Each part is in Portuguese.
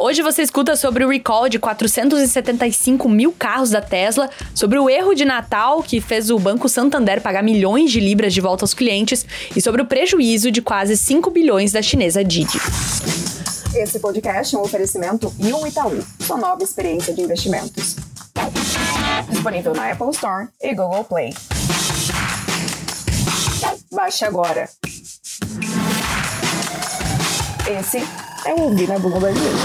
Hoje você escuta sobre o recall de 475 mil carros da Tesla, sobre o erro de Natal que fez o Banco Santander pagar milhões de libras de volta aos clientes e sobre o prejuízo de quase 5 bilhões da chinesa Didi. Esse podcast é um oferecimento e um Itaú, sua nova experiência de investimentos. Disponível na Apple Store e Google Play. Baixe agora. Esse é o Ouvi na Google Brasileiro.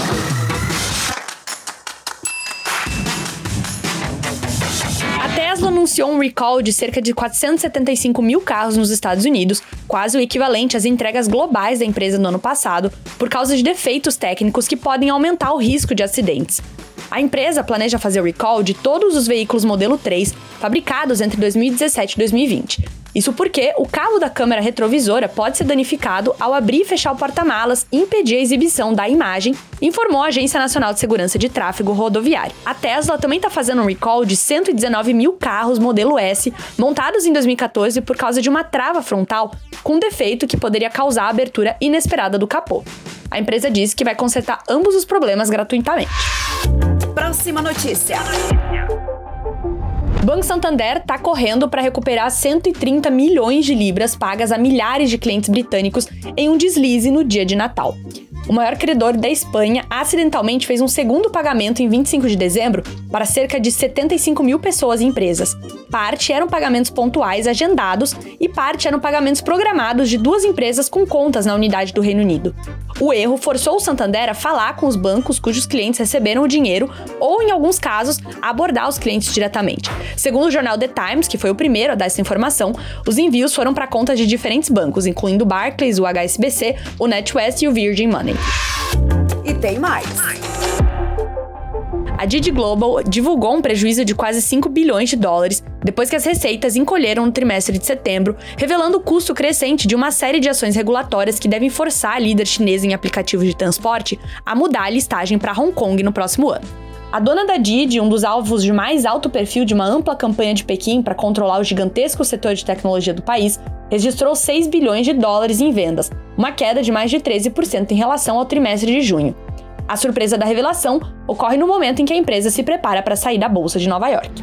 A Tesla anunciou um recall de cerca de 475 mil carros nos Estados Unidos, quase o equivalente às entregas globais da empresa no ano passado, por causa de defeitos técnicos que podem aumentar o risco de acidentes. A empresa planeja fazer o recall de todos os veículos modelo 3 fabricados entre 2017 e 2020. Isso porque o cabo da câmera retrovisora pode ser danificado ao abrir e fechar o porta-malas e impedir a exibição da imagem, informou a Agência Nacional de Segurança de Tráfego Rodoviário. A Tesla também está fazendo um recall de 119 mil carros modelo S montados em 2014 por causa de uma trava frontal com defeito que poderia causar a abertura inesperada do capô. A empresa disse que vai consertar ambos os problemas gratuitamente. Próxima notícia. Banco Santander está correndo para recuperar 130 milhões de libras pagas a milhares de clientes britânicos em um deslize no dia de Natal. O maior credor da Espanha acidentalmente fez um segundo pagamento em 25 de dezembro para cerca de 75 mil pessoas e empresas. Parte eram pagamentos pontuais agendados e parte eram pagamentos programados de duas empresas com contas na unidade do Reino Unido. O erro forçou o Santander a falar com os bancos cujos clientes receberam o dinheiro ou, em alguns casos, abordar os clientes diretamente. Segundo o jornal The Times, que foi o primeiro a dar essa informação, os envios foram para contas de diferentes bancos, incluindo o Barclays, o HSBC, o NetWest e o Virgin Money. E tem mais. A Didi Global divulgou um prejuízo de quase 5 bilhões de dólares depois que as receitas encolheram no trimestre de setembro, revelando o custo crescente de uma série de ações regulatórias que devem forçar a líder chinesa em aplicativos de transporte a mudar a listagem para Hong Kong no próximo ano. A dona da Didi, um dos alvos de mais alto perfil de uma ampla campanha de Pequim para controlar o gigantesco setor de tecnologia do país, registrou 6 bilhões de dólares em vendas, uma queda de mais de 13% em relação ao trimestre de junho. A surpresa da revelação ocorre no momento em que a empresa se prepara para sair da bolsa de Nova York.